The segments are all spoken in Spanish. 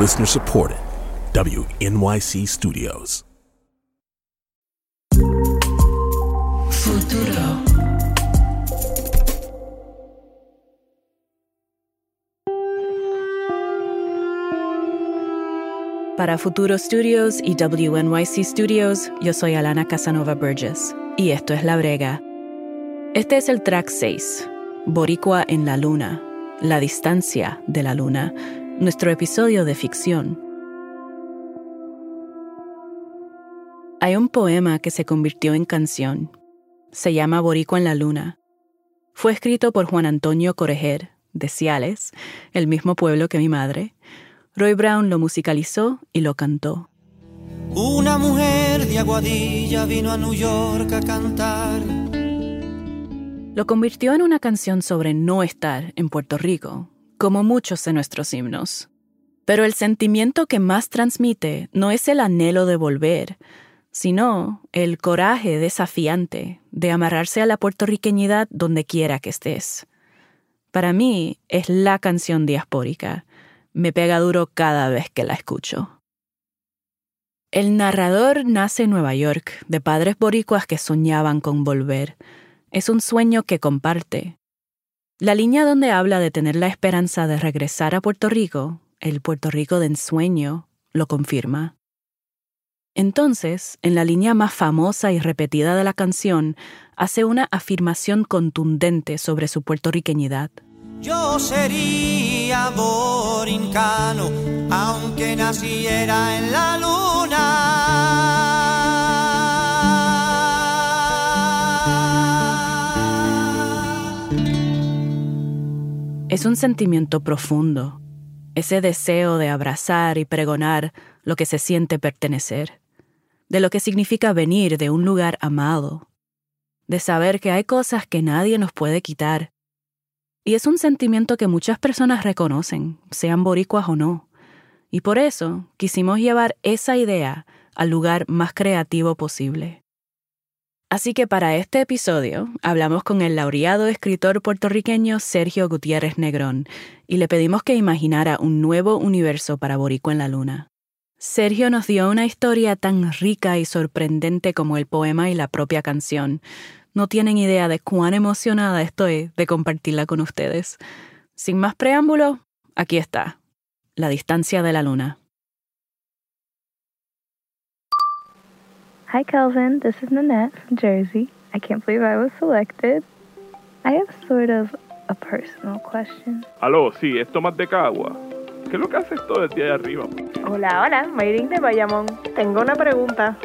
Listener supported. WNYC Studios. Para Futuro Studios y WNYC Studios, yo soy Alana Casanova Burgess y esto es La Brega. Este es el track 6, Boricua en la Luna, La Distancia de la Luna, nuestro episodio de ficción. Hay un poema que se convirtió en canción. Se llama Boricua en la Luna. Fue escrito por Juan Antonio Corejer, de Ciales, el mismo pueblo que mi madre. Roy Brown lo musicalizó y lo cantó. Una mujer de Aguadilla vino a New York a cantar. Lo convirtió en una canción sobre no estar en Puerto Rico, como muchos de nuestros himnos. Pero el sentimiento que más transmite no es el anhelo de volver, sino el coraje desafiante de amarrarse a la puertorriqueñidad donde quiera que estés. Para mí es la canción diaspórica. Me pega duro cada vez que la escucho. El narrador nace en Nueva York, de padres boricuas que soñaban con volver. Es un sueño que comparte. La línea donde habla de tener la esperanza de regresar a Puerto Rico, el Puerto Rico de ensueño, lo confirma. Entonces, en la línea más famosa y repetida de la canción, hace una afirmación contundente sobre su puertorriqueñidad. Yo sería borincano, aunque naciera en la luna. Es un sentimiento profundo, ese deseo de abrazar y pregonar lo que se siente pertenecer, de lo que significa venir de un lugar amado, de saber que hay cosas que nadie nos puede quitar. Y es un sentimiento que muchas personas reconocen, sean boricuas o no. Y por eso quisimos llevar esa idea al lugar más creativo posible. Así que para este episodio hablamos con el laureado escritor puertorriqueño Sergio Gutiérrez Negrón y le pedimos que imaginara un nuevo universo para Boricua en la Luna. Sergio nos dio una historia tan rica y sorprendente como el poema y la propia canción. No tienen idea de cuán emocionada estoy de compartirla con ustedes. Sin más preámbulo, aquí está, La distancia de la luna. Hi, Kelvin. This is Nanette from Jersey. I can't believe I was selected. I have sort of a personal question. Aló, sí, es Tomás de Cagua. ¿Qué es lo que haces todo el día de arriba? Hola, hola, Mayrin de Bayamón. Tengo una pregunta.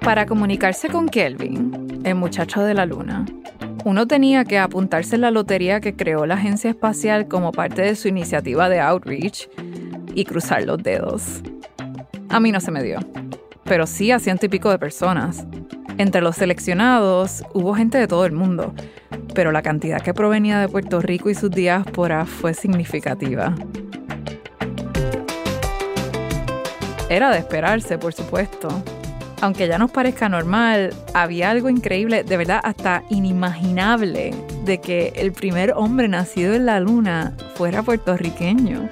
Para comunicarse con Kelvin, el muchacho de la luna, uno tenía que apuntarse en la lotería que creó la agencia espacial como parte de su iniciativa de outreach y cruzar los dedos. A mí no se me dio, pero sí a ciento y pico de personas. Entre los seleccionados hubo gente de todo el mundo, pero la cantidad que provenía de Puerto Rico y sus diásporas fue significativa. Era de esperarse, por supuesto. Aunque ya nos parezca normal, había algo increíble, de verdad hasta inimaginable, de que el primer hombre nacido en la luna fuera puertorriqueño.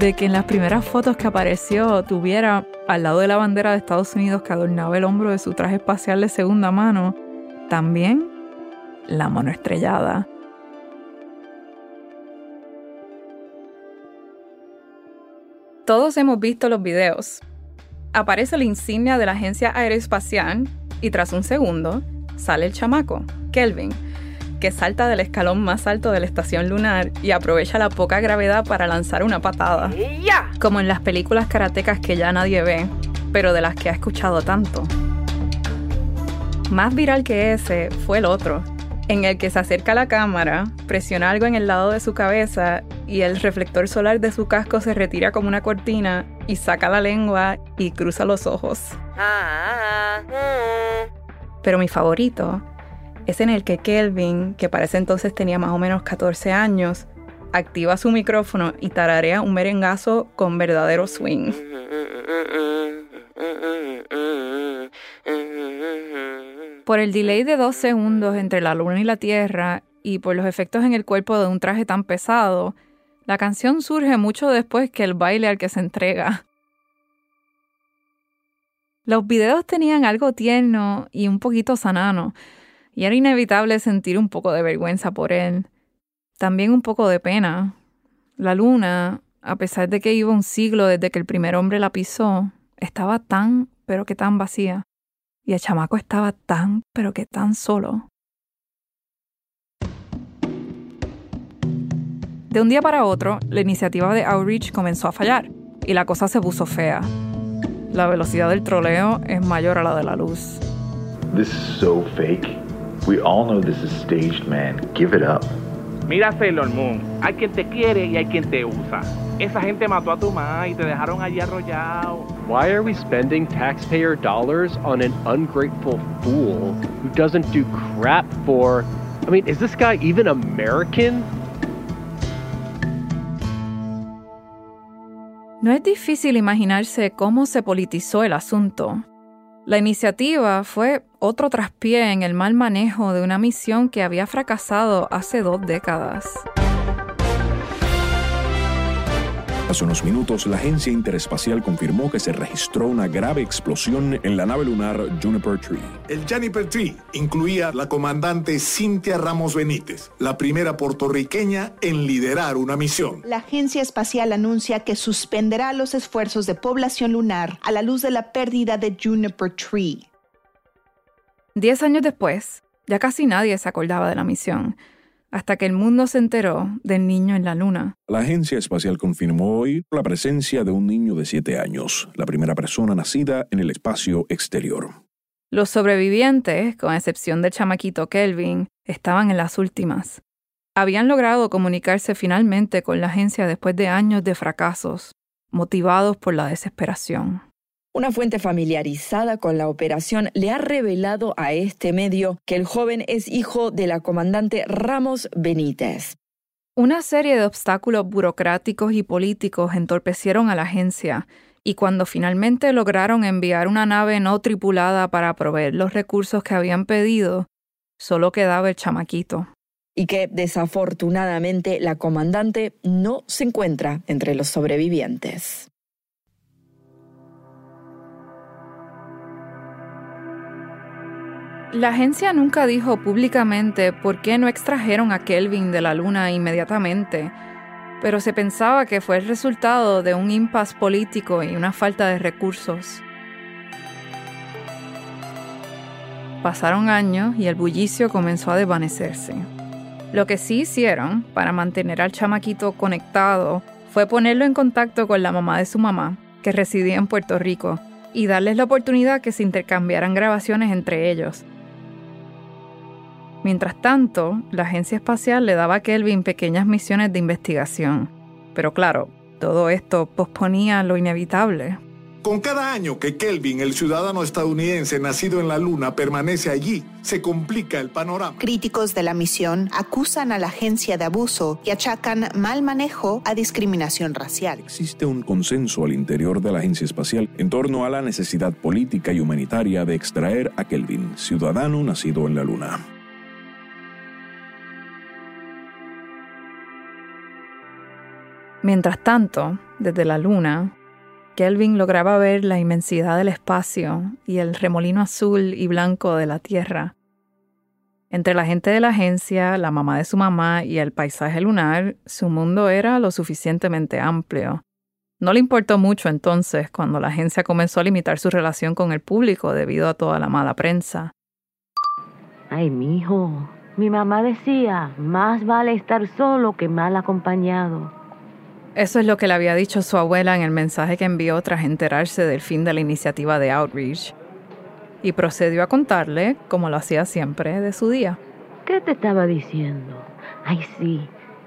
De que en las primeras fotos que apareció tuviera al lado de la bandera de Estados Unidos que adornaba el hombro de su traje espacial de segunda mano, también la mano estrellada. Todos hemos visto los videos. Aparece la insignia de la agencia aeroespacial y tras un segundo sale el chamaco, Kelvin, que salta del escalón más alto de la estación lunar y aprovecha la poca gravedad para lanzar una patada. Como en las películas karatecas que ya nadie ve, pero de las que ha escuchado tanto. Más viral que ese fue el otro, en el que se acerca a la cámara, presiona algo en el lado de su cabeza y el reflector solar de su casco se retira como una cortina y saca la lengua y cruza los ojos. Pero mi favorito es en el que Kelvin, que para ese entonces tenía más o menos 14 años, activa su micrófono y tararea un merengazo con verdadero swing. Por el delay de dos segundos entre la luna y la Tierra y por los efectos en el cuerpo de un traje tan pesado, la canción surge mucho después que el baile al que se entrega. Los videos tenían algo tierno y un poquito sanano, y era inevitable sentir un poco de vergüenza por él. También un poco de pena. La luna, a pesar de que iba un siglo desde que el primer hombre la pisó, estaba tan, pero que tan vacía. Y el chamaco estaba tan, pero que tan solo. De un día para otro, la iniciativa de Outreach comenzó a fallar y la cosa se puso fea. La velocidad del troleo es mayor a la de la luz. This is so fake. We all know this is staged, man. Give it up. Mira Sailor Moon, hay quien te quiere y hay quien te usa. Esa gente mató a tu mamá y te dejaron allí arrollado. Why are we spending taxpayer dollars on an ungrateful fool who doesn't do crap for... I mean, is this guy even American? No es difícil imaginarse cómo se politizó el asunto. La iniciativa fue otro traspié en el mal manejo de una misión que había fracasado hace dos décadas. Hace unos minutos, la Agencia Interespacial confirmó que se registró una grave explosión en la nave lunar Juniper Tree. El Juniper Tree incluía la comandante Cintia Ramos Benítez, la primera puertorriqueña en liderar una misión. La Agencia Espacial anuncia que suspenderá los esfuerzos de población lunar a la luz de la pérdida de Juniper Tree. Diez años después, ya casi nadie se acordaba de la misión hasta que el mundo se enteró del niño en la Luna. La Agencia Espacial confirmó hoy la presencia de un niño de siete años, la primera persona nacida en el espacio exterior. Los sobrevivientes, con excepción del chamaquito Kelvin, estaban en las últimas. Habían logrado comunicarse finalmente con la agencia después de años de fracasos, motivados por la desesperación. Una fuente familiarizada con la operación le ha revelado a este medio que el joven es hijo de la comandante Ramos Benítez. Una serie de obstáculos burocráticos y políticos entorpecieron a la agencia, y cuando finalmente lograron enviar una nave no tripulada para proveer los recursos que habían pedido, solo quedaba el chamaquito. Y que desafortunadamente la comandante no se encuentra entre los sobrevivientes. La agencia nunca dijo públicamente por qué no extrajeron a Kelvin de la Luna inmediatamente, pero se pensaba que fue el resultado de un impasse político y una falta de recursos. Pasaron años y el bullicio comenzó a desvanecerse. Lo que sí hicieron para mantener al chamaquito conectado fue ponerlo en contacto con la mamá de su mamá, que residía en Puerto Rico, y darles la oportunidad que se intercambiaran grabaciones entre ellos, Mientras tanto, la agencia espacial le daba a Kelvin pequeñas misiones de investigación. Pero claro, todo esto posponía lo inevitable. Con cada año que Kelvin, el ciudadano estadounidense nacido en la Luna, permanece allí, se complica el panorama. Críticos de la misión acusan a la agencia de abuso y achacan mal manejo a discriminación racial. Existe un consenso al interior de la agencia espacial en torno a la necesidad política y humanitaria de extraer a Kelvin, ciudadano nacido en la Luna. Mientras tanto, desde la luna, Kelvin lograba ver la inmensidad del espacio y el remolino azul y blanco de la Tierra. Entre la gente de la agencia, la mamá de su mamá y el paisaje lunar, su mundo era lo suficientemente amplio. No le importó mucho entonces cuando la agencia comenzó a limitar su relación con el público debido a toda la mala prensa. Ay, mijo, mi mamá decía, más vale estar solo que mal acompañado. Eso es lo que le había dicho su abuela en el mensaje que envió tras enterarse del fin de la iniciativa de Outreach. Y procedió a contarle, como lo hacía siempre, de su día. ¿Qué te estaba diciendo? Ay, sí,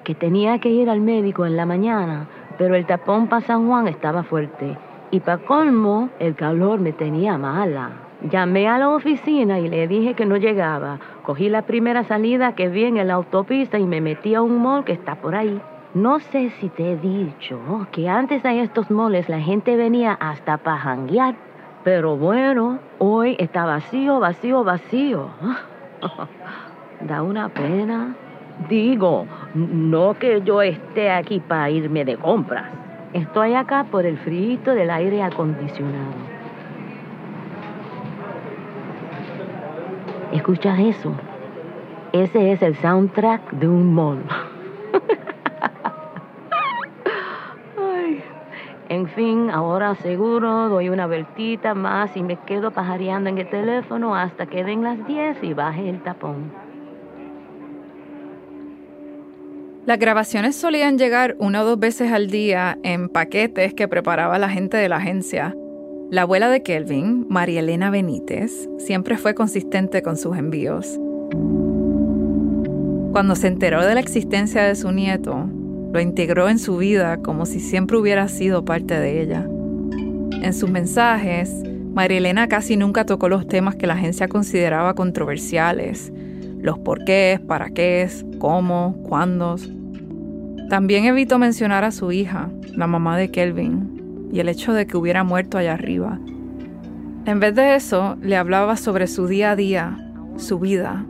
que tenía que ir al médico en la mañana, pero el tapón para San Juan estaba fuerte. Y para colmo, el calor me tenía mala. Llamé a la oficina y le dije que no llegaba. Cogí la primera salida que vi en la autopista y me metí a un mall que está por ahí. No sé si te he dicho que antes a estos moles la gente venía hasta para janguear, pero bueno, hoy está vacío, vacío, vacío. da una pena. Digo, no que yo esté aquí para irme de compras. Estoy acá por el frío del aire acondicionado. ¿Escuchas eso? Ese es el soundtrack de un mall. En fin, ahora seguro doy una vueltita más y me quedo pajareando en el teléfono hasta que den las 10 y baje el tapón. Las grabaciones solían llegar una o dos veces al día en paquetes que preparaba la gente de la agencia. La abuela de Kelvin, María Elena Benítez, siempre fue consistente con sus envíos. Cuando se enteró de la existencia de su nieto, lo integró en su vida como si siempre hubiera sido parte de ella. En sus mensajes, María Elena casi nunca tocó los temas que la agencia consideraba controversiales, los porqués, para qué, cómo, cuándo. También evitó mencionar a su hija, la mamá de Kelvin, y el hecho de que hubiera muerto allá arriba. En vez de eso, le hablaba sobre su día a día, su vida,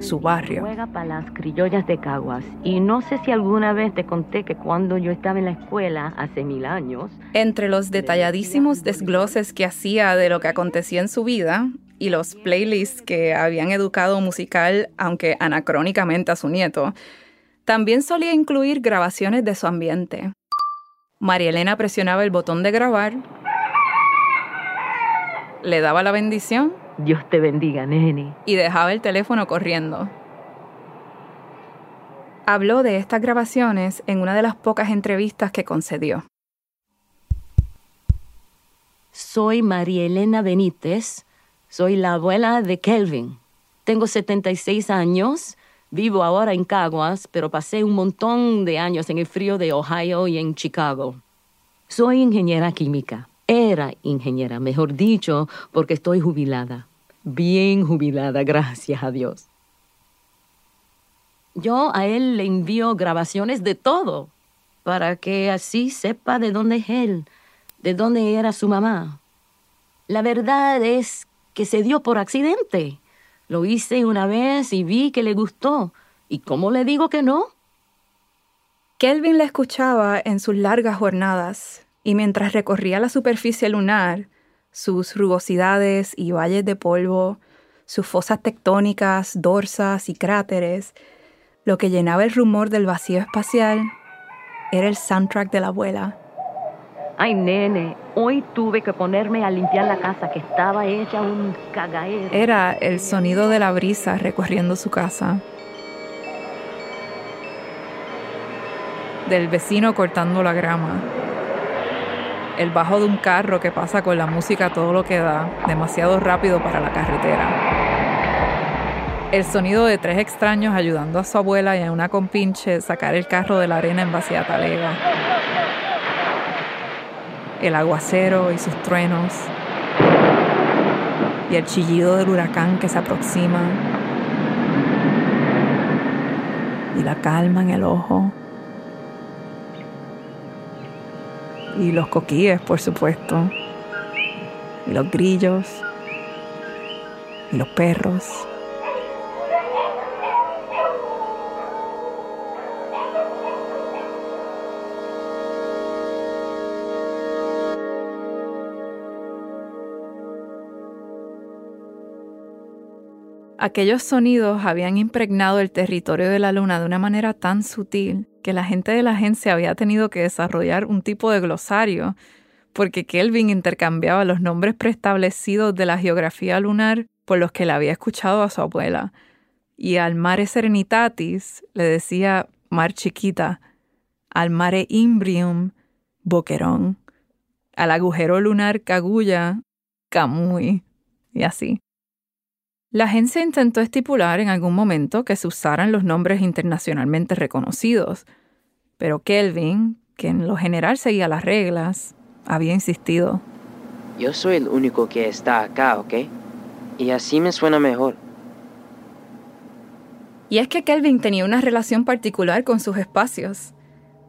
su barrio. Juega para las criollas de Caguas. Y no sé si alguna vez te conté que cuando yo estaba en la escuela hace mil años. Entre los detalladísimos desgloses que hacía de lo que acontecía en su vida y los playlists que habían educado musical, aunque anacrónicamente a su nieto, también solía incluir grabaciones de su ambiente. María Elena presionaba el botón de grabar, le daba la bendición Dios te bendiga, nene. Y dejaba el teléfono corriendo. Habló de estas grabaciones en una de las pocas entrevistas que concedió. Soy María Elena Benítez. Soy la abuela de Kelvin. Tengo 76 años. Vivo ahora en Caguas, pero pasé un montón de años en el frío de Ohio y en Chicago. Soy ingeniera química. Era ingeniera, mejor dicho, porque estoy jubilada bien jubilada, gracias a Dios. Yo a él le envío grabaciones de todo, para que así sepa de dónde es él, de dónde era su mamá. La verdad es que se dio por accidente. Lo hice una vez y vi que le gustó. ¿Y cómo le digo que no? Kelvin la escuchaba en sus largas jornadas, y mientras recorría la superficie lunar, sus rugosidades y valles de polvo, sus fosas tectónicas, dorsas y cráteres, lo que llenaba el rumor del vacío espacial era el soundtrack de la abuela. Ay, nene, hoy tuve que ponerme a limpiar la casa que estaba hecha un cagadero. Era el sonido de la brisa recorriendo su casa. Del vecino cortando la grama el bajo de un carro que pasa con la música todo lo que da, demasiado rápido para la carretera. El sonido de tres extraños ayudando a su abuela y a una compinche sacar el carro de la arena en vacía talega. El aguacero y sus truenos. Y el chillido del huracán que se aproxima. Y la calma en el ojo. Y los coquíes, por supuesto, y los grillos, y los perros. Aquellos sonidos habían impregnado el territorio de la luna de una manera tan sutil que la gente de la agencia había tenido que desarrollar un tipo de glosario, porque Kelvin intercambiaba los nombres preestablecidos de la geografía lunar por los que le había escuchado a su abuela. Y al mare serenitatis le decía mar chiquita, al mare imbrium, boquerón, al agujero lunar cagulla, camuy, y así. La agencia intentó estipular en algún momento que se usaran los nombres internacionalmente reconocidos, pero Kelvin, que en lo general seguía las reglas, había insistido. Yo soy el único que está acá, ¿ok? Y así me suena mejor. Y es que Kelvin tenía una relación particular con sus espacios.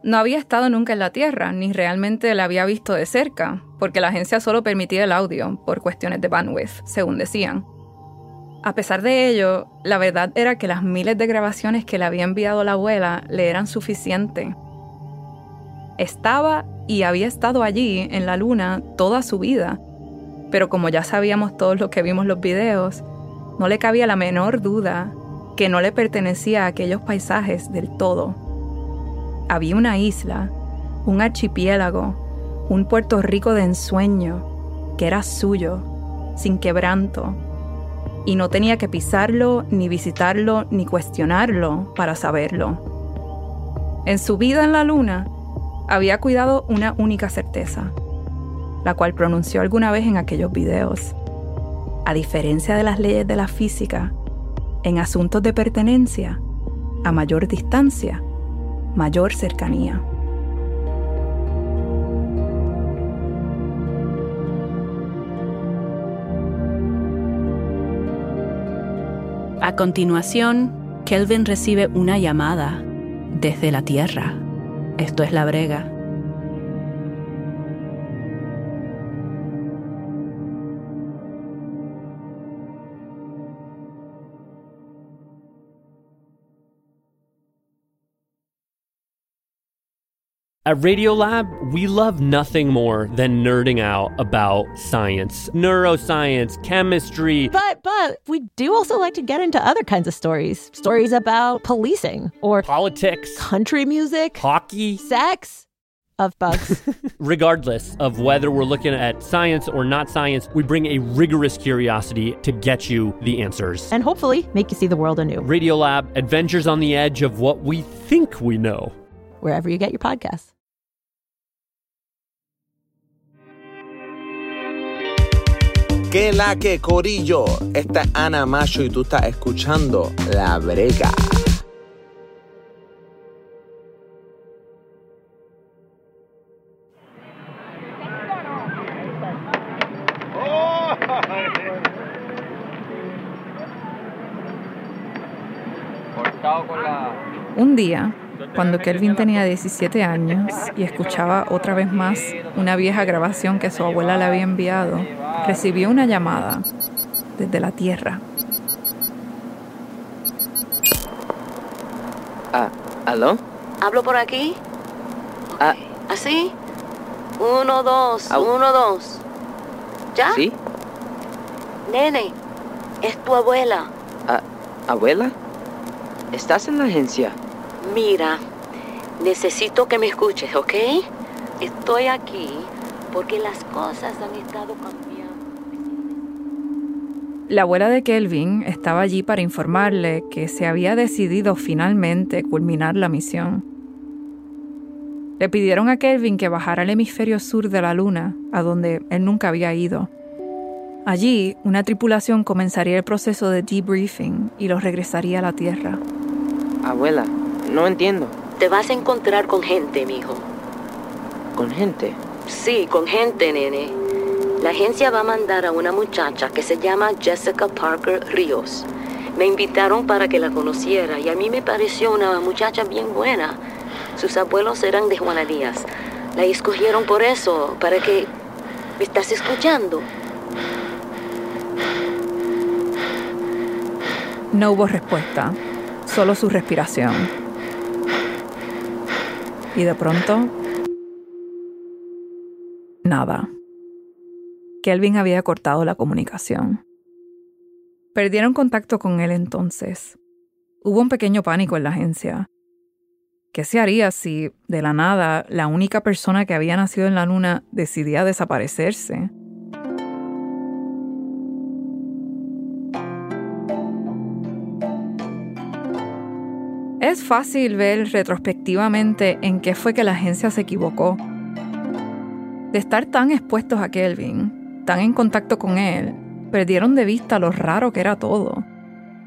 No había estado nunca en la Tierra, ni realmente la había visto de cerca, porque la agencia solo permitía el audio por cuestiones de bandwidth, según decían. A pesar de ello, la verdad era que las miles de grabaciones que le había enviado la abuela le eran suficientes. Estaba y había estado allí en la luna toda su vida, pero como ya sabíamos todos los que vimos los videos, no le cabía la menor duda que no le pertenecía a aquellos paisajes del todo. Había una isla, un archipiélago, un Puerto Rico de ensueño, que era suyo, sin quebranto, y no tenía que pisarlo, ni visitarlo, ni cuestionarlo para saberlo. En su vida en la luna, había cuidado una única certeza, la cual pronunció alguna vez en aquellos videos. A diferencia de las leyes de la física, en asuntos de pertenencia, a mayor distancia, mayor cercanía. A continuación, Kelvin recibe una llamada desde la Tierra. Esto es la brega. At Radiolab, we love nothing more than nerding out about science, neuroscience, chemistry. But but we do also like to get into other kinds of stories. Stories about policing or politics, country music, hockey, sex of bugs. Regardless of whether we're looking at science or not science, we bring a rigorous curiosity to get you the answers. and hopefully make you see the world anew. Radiolab, adventures on the edge of what we think we know. Wherever you get your podcasts. Que la que corillo. Esta es Ana Macho y tú estás escuchando La Brega. Un día, cuando Kelvin tenía 17 años y escuchaba otra vez más una vieja grabación que su abuela le había enviado, recibió una llamada desde la Tierra. Ah, ¿aló? ¿Hablo por aquí? Ah, ¿Así? Uno, dos, Au. uno, dos. ¿Ya? ¿sí? Nene, es tu abuela. Ah, ¿abuela? ¿Estás en la agencia? Mira, necesito que me escuches, ¿ok? Estoy aquí porque las cosas han estado cambiando. La abuela de Kelvin estaba allí para informarle que se había decidido finalmente culminar la misión. Le pidieron a Kelvin que bajara al hemisferio sur de la Luna, a donde él nunca había ido. Allí, una tripulación comenzaría el proceso de debriefing y los regresaría a la Tierra. Abuela, no entiendo. Te vas a encontrar con gente, mijo. ¿Con gente? Sí, con gente, nene. La agencia va a mandar a una muchacha que se llama Jessica Parker Ríos. Me invitaron para que la conociera y a mí me pareció una muchacha bien buena. Sus abuelos eran de Juana Díaz. La escogieron por eso, para que... ¿Me estás escuchando? No hubo respuesta, solo su respiración. Y de pronto, nada. Kelvin había cortado la comunicación. Perdieron contacto con él entonces. Hubo un pequeño pánico en la agencia. ¿Qué se haría si, de la nada, la única persona que había nacido en la luna decidía desaparecerse? Es fácil ver retrospectivamente en qué fue que la agencia se equivocó. De estar tan expuestos a Kelvin, en contacto con él, perdieron de vista lo raro que era todo.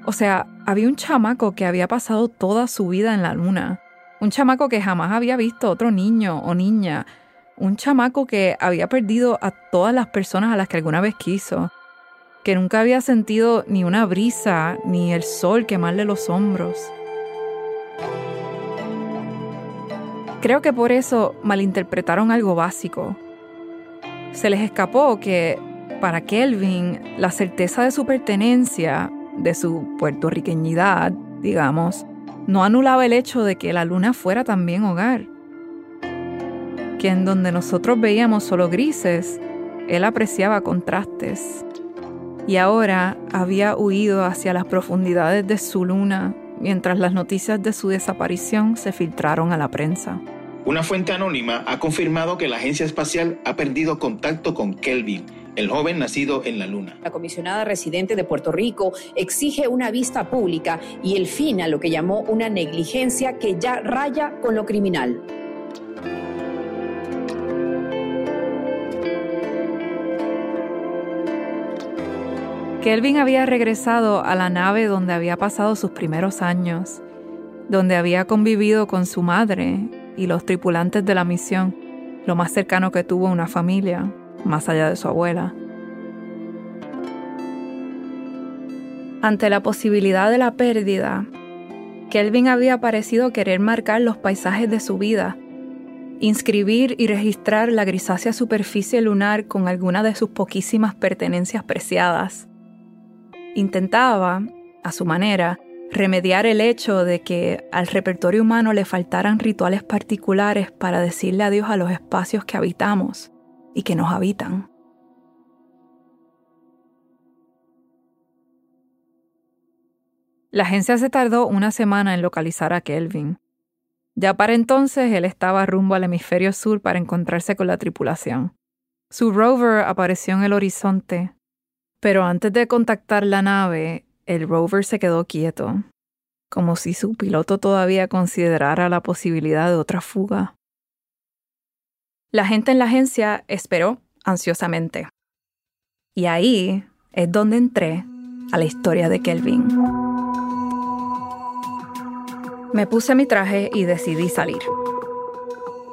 O sea, había un chamaco que había pasado toda su vida en la luna. Un chamaco que jamás había visto otro niño o niña. Un chamaco que había perdido a todas las personas a las que alguna vez quiso. Que nunca había sentido ni una brisa ni el sol quemarle los hombros. Creo que por eso malinterpretaron algo básico. Se les escapó que para Kelvin la certeza de su pertenencia de su puertorriqueñidad, digamos, no anulaba el hecho de que la luna fuera también hogar. Que en donde nosotros veíamos solo grises, él apreciaba contrastes. Y ahora había huido hacia las profundidades de su luna mientras las noticias de su desaparición se filtraron a la prensa. Una fuente anónima ha confirmado que la agencia espacial ha perdido contacto con Kelvin, el joven nacido en la Luna. La comisionada residente de Puerto Rico exige una vista pública y el fin a lo que llamó una negligencia que ya raya con lo criminal. Kelvin había regresado a la nave donde había pasado sus primeros años, donde había convivido con su madre y los tripulantes de la misión, lo más cercano que tuvo una familia, más allá de su abuela. Ante la posibilidad de la pérdida, Kelvin había parecido querer marcar los paisajes de su vida, inscribir y registrar la grisácea superficie lunar con alguna de sus poquísimas pertenencias preciadas. Intentaba, a su manera, remediar el hecho de que al repertorio humano le faltaran rituales particulares para decirle adiós a los espacios que habitamos y que nos habitan. La agencia se tardó una semana en localizar a Kelvin. Ya para entonces él estaba rumbo al hemisferio sur para encontrarse con la tripulación. Su rover apareció en el horizonte, pero antes de contactar la nave, el rover se quedó quieto, como si su piloto todavía considerara la posibilidad de otra fuga. La gente en la agencia esperó ansiosamente. Y ahí es donde entré a la historia de Kelvin. Me puse mi traje y decidí salir.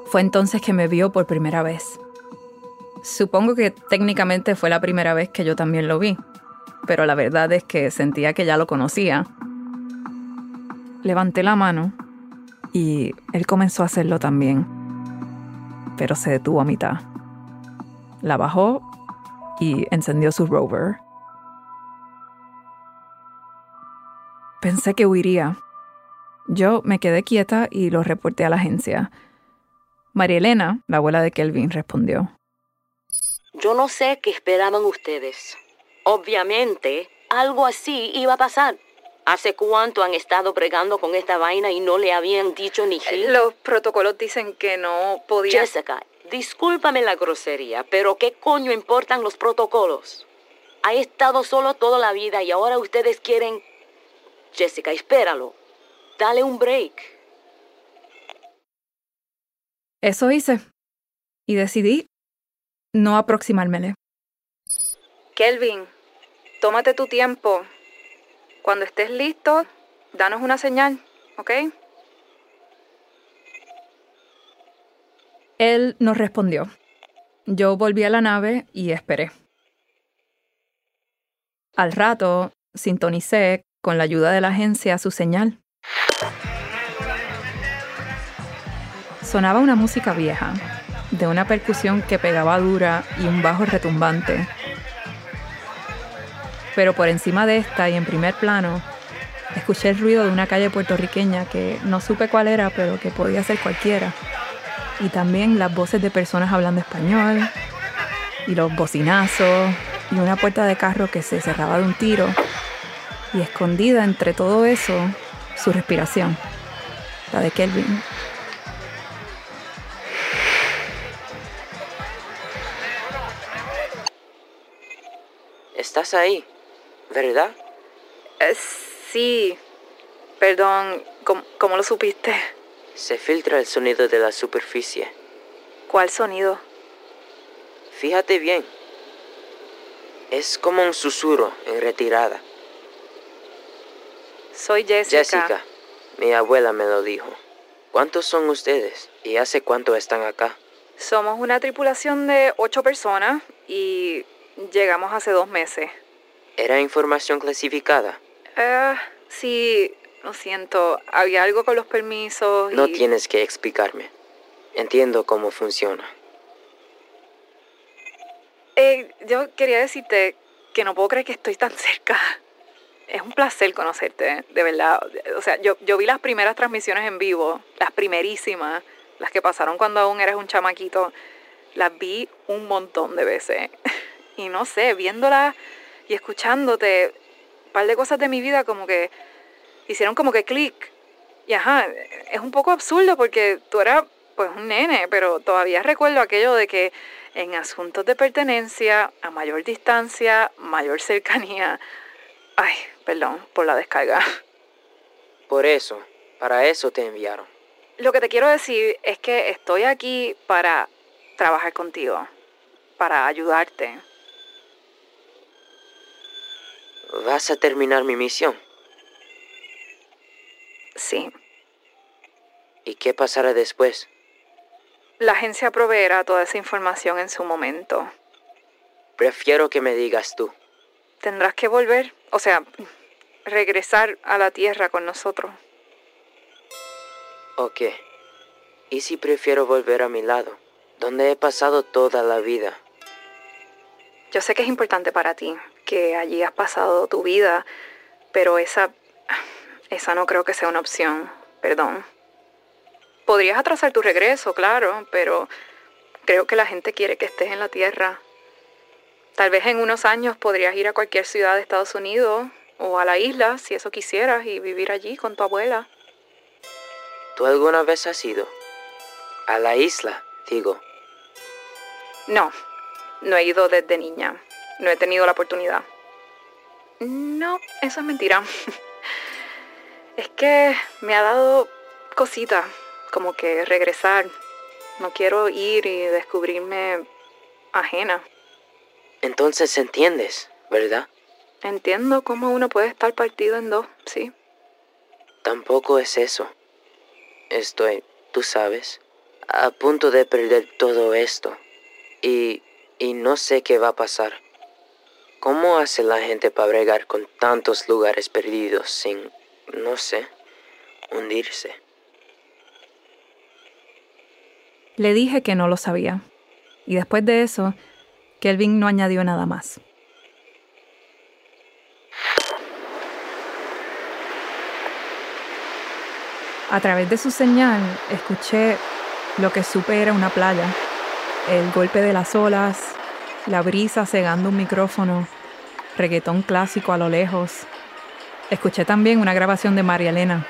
Fue entonces que me vio por primera vez. Supongo que técnicamente fue la primera vez que yo también lo vi, pero la verdad es que sentía que ya lo conocía. Levanté la mano y él comenzó a hacerlo también pero se detuvo a mitad. La bajó y encendió su rover. Pensé que huiría. Yo me quedé quieta y lo reporté a la agencia. María Elena, la abuela de Kelvin, respondió. Yo no sé qué esperaban ustedes. Obviamente, algo así iba a pasar. ¿Hace cuánto han estado bregando con esta vaina y no le habían dicho ni gil? Los protocolos dicen que no podía. Jessica, discúlpame la grosería, pero ¿qué coño importan los protocolos? Ha estado solo toda la vida y ahora ustedes quieren. Jessica, espéralo. Dale un break. Eso hice. Y decidí no aproximármele. Kelvin, tómate tu tiempo. Cuando estés listo, danos una señal, ¿ok? Él nos respondió. Yo volví a la nave y esperé. Al rato, sintonicé, con la ayuda de la agencia, su señal. Sonaba una música vieja, de una percusión que pegaba dura y un bajo retumbante pero por encima de esta y en primer plano, escuché el ruido de una calle puertorriqueña que no supe cuál era, pero que podía ser cualquiera. Y también las voces de personas hablando español, y los bocinazos, y una puerta de carro que se cerraba de un tiro. Y escondida entre todo eso, su respiración, la de Kelvin. ¿Estás ahí? ¿Verdad? Eh, sí. Perdón, ¿cómo, lo supiste? Se filtra el sonido de la superficie. ¿Cuál sonido? Fíjate bien. Es como un susurro en retirada. Soy Jessica. Jessica, mi abuela me lo dijo. ¿Cuántos son ustedes y hace cuánto están acá? Somos una tripulación de ocho personas y llegamos hace dos meses. ¿Era información clasificada? Eh, sí, lo siento. Había algo con los permisos. No tienes que explicarme. Entiendo cómo funciona. Eh, yo quería decirte que no puedo creer que estoy tan cerca. es un placer conocerte, de verdad. O sea, yo, yo vi las primeras transmisiones en vivo, las primerísimas, las que pasaron cuando aún eres un chamaquito, las vi un montón de veces. Y no sé, viéndolas y escuchándote, un par de cosas de mi vida como que hicieron como que clic. Y ajá, es un poco absurdo porque tú eras pues un nene, pero todavía recuerdo aquello de que en asuntos de pertenencia, a mayor distancia, mayor cercanía. Ay, perdón por la descarga. Por eso, para eso te enviaron. Lo que te quiero decir es que estoy aquí para trabajar contigo, para ayudarte. ¿Vas a terminar mi misión? Sí. ¿Y qué pasará después? La agencia proveerá toda esa información en su momento. Prefiero que me digas tú. Tendrás que volver, o sea, regresar a la Tierra con nosotros. Ok. ¿Y si prefiero volver a mi lado, donde he pasado toda la vida? Yo sé que es importante para ti, que allí has pasado tu vida, pero esa... esa no creo que sea una opción. Perdón. Podrías atrasar tu regreso, claro, pero creo que la gente quiere que estés en la Tierra. Tal vez en unos años podrías ir a cualquier ciudad de Estados Unidos o a la isla, si eso quisieras, y vivir allí con tu abuela. ¿Tú alguna vez has ido? A la isla, digo. No, no he ido desde niña. No he tenido la oportunidad. No, eso es mentira. es que me ha dado cosita como que regresar. No quiero ir y descubrirme ajena. Entonces entiendes, ¿verdad? Entiendo cómo uno puede estar partido en dos, sí. Tampoco es eso. Estoy, tú sabes, a punto de perder todo esto. Y, y no sé qué va a pasar. ¿Cómo hace la gente para bregar con tantos lugares perdidos sin, no sé, hundirse? Le dije que no lo sabía. Y después de eso, Kelvin no añadió nada más. A través de su señal, escuché lo que supe era una playa, el golpe de las olas, la brisa cegando un micrófono, reggaetón clásico a lo lejos. Escuché también una grabación de María Elena,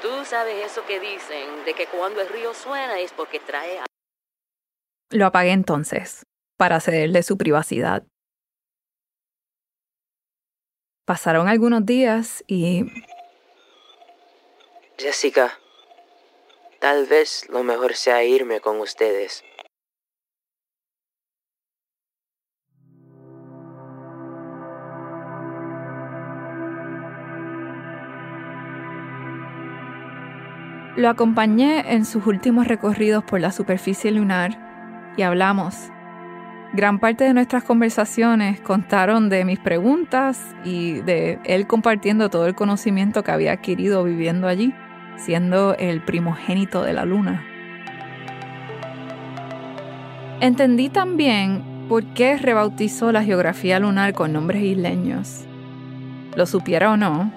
Tú sabes eso que dicen, de que cuando el río suena es porque trae... Lo apagué entonces, para cederle su privacidad. Pasaron algunos días y... Jessica, tal vez lo mejor sea irme con ustedes. Lo acompañé en sus últimos recorridos por la superficie lunar y hablamos. Gran parte de nuestras conversaciones contaron de mis preguntas y de él compartiendo todo el conocimiento que había adquirido viviendo allí, siendo el primogénito de la luna. Entendí también por qué rebautizó la geografía lunar con nombres isleños. Lo supiera o no,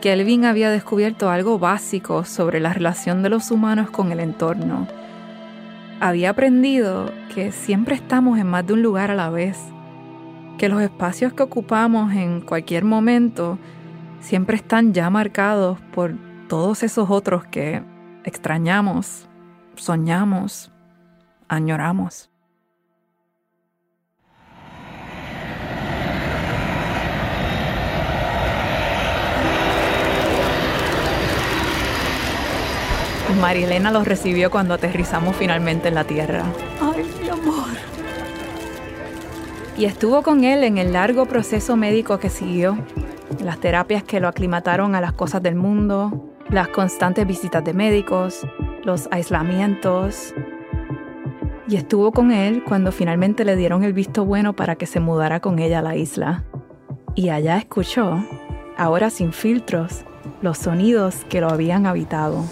Kelvin había descubierto algo básico sobre la relación de los humanos con el entorno. Había aprendido que siempre estamos en más de un lugar a la vez, que los espacios que ocupamos en cualquier momento siempre están ya marcados por todos esos otros que extrañamos, soñamos, añoramos. María Elena los recibió cuando aterrizamos finalmente en la Tierra. Ay, mi amor. Y estuvo con él en el largo proceso médico que siguió, las terapias que lo aclimataron a las cosas del mundo, las constantes visitas de médicos, los aislamientos. Y estuvo con él cuando finalmente le dieron el visto bueno para que se mudara con ella a la isla. Y allá escuchó, ahora sin filtros, los sonidos que lo habían habitado.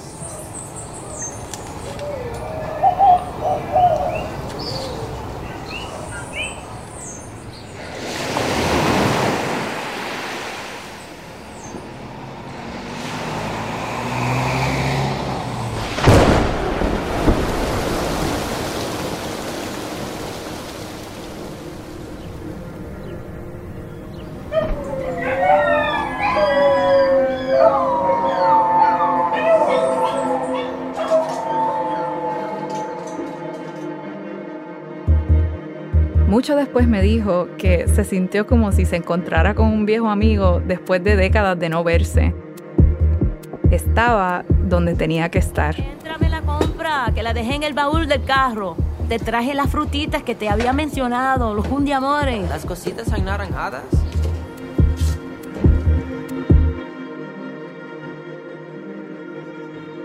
Mucho después me dijo que se sintió como si se encontrara con un viejo amigo después de décadas de no verse. Estaba donde tenía que estar. Entrame la compra, que la dejé en el baúl del carro. Te traje las frutitas que te había mencionado, los amores. ¿Las cositas anaranjadas?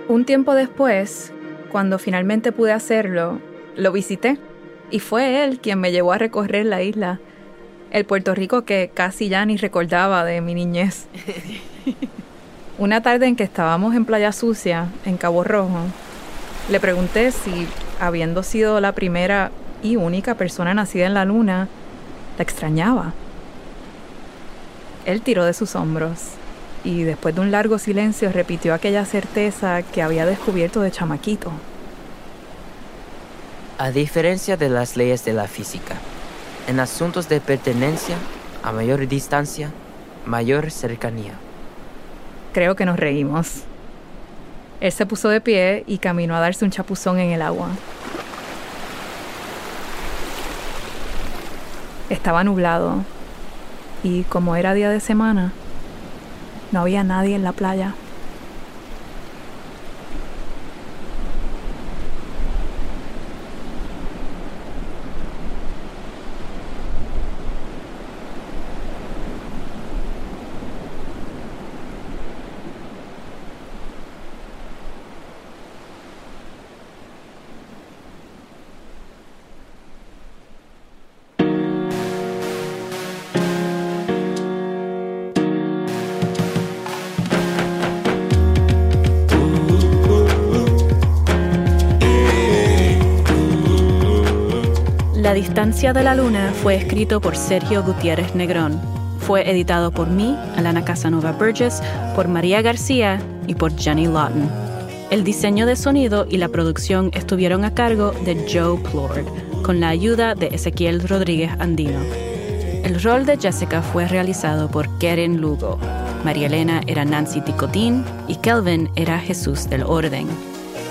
Un tiempo después, cuando finalmente pude hacerlo, lo visité y fue él quien me llevó a recorrer la isla, el Puerto Rico que casi ya ni recordaba de mi niñez. Una tarde en que estábamos en Playa Sucia, en Cabo Rojo, le pregunté si, habiendo sido la primera y única persona nacida en la luna, la extrañaba. Él tiró de sus hombros y después de un largo silencio repitió aquella certeza que había descubierto de chamaquito. A diferencia de las leyes de la física, en asuntos de pertenencia, a mayor distancia, mayor cercanía. Creo que nos reímos. Él se puso de pie y caminó a darse un chapuzón en el agua. Estaba nublado y como era día de semana, no había nadie en la playa. La distancia de la luna fue escrito por Sergio Gutiérrez Negrón. Fue editado por mí, Alana Casanova Burgess, por María García y por Jenny Lawton. El diseño de sonido y la producción estuvieron a cargo de Joe Plord, con la ayuda de Ezequiel Rodríguez Andino. El rol de Jessica fue realizado por Keren Lugo. María Elena era Nancy Ticotín y Kelvin era Jesús del Orden.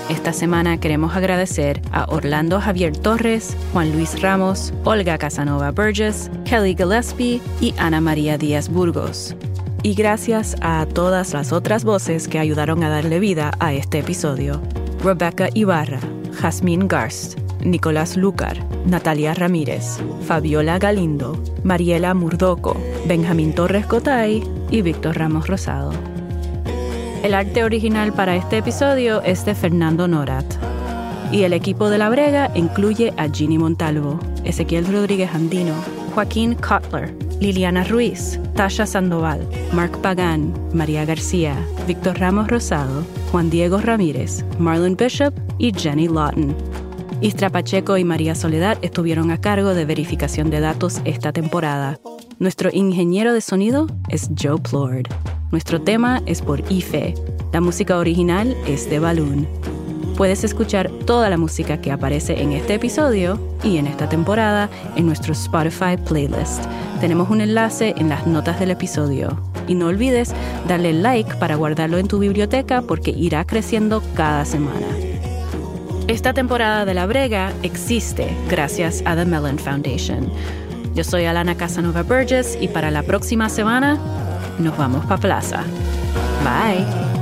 Esta semana queremos agradecer a Orlando Javier Torres, Juan Luis Ramos, Olga Casanova Burgess, Kelly Gillespie y Ana María Díaz Burgos. Y gracias a todas las otras voces que ayudaron a darle vida a este episodio. Rebecca Ibarra, Jasmine Garst, Nicolás Lucar, Natalia Ramírez, Fabiola Galindo, Mariela Murdoco, Benjamín Torres Cotay y Víctor Ramos Rosado. El arte original para este episodio es de Fernando Norat. Y el equipo de La Brega incluye a Ginny Montalvo, Ezequiel Rodríguez Andino, Joaquín Cutler, Liliana Ruiz, Tasha Sandoval, Mark Pagán, María García, Víctor Ramos Rosado, Juan Diego Ramírez, Marlon Bishop y Jenny Lawton. Istra Pacheco y María Soledad estuvieron a cargo de verificación de datos esta temporada. Nuestro ingeniero de sonido es Joe Plord. Nuestro tema es por IFE. La música original es de Balloon. Puedes escuchar toda la música que aparece en este episodio y en esta temporada en nuestro Spotify playlist. Tenemos un enlace en las notas del episodio. Y no olvides darle like para guardarlo en tu biblioteca porque irá creciendo cada semana. Esta temporada de La Brega existe gracias a The Mellon Foundation. Yo soy Alana Casanova Burgess y para la próxima semana nos vamos para plaza. Bye.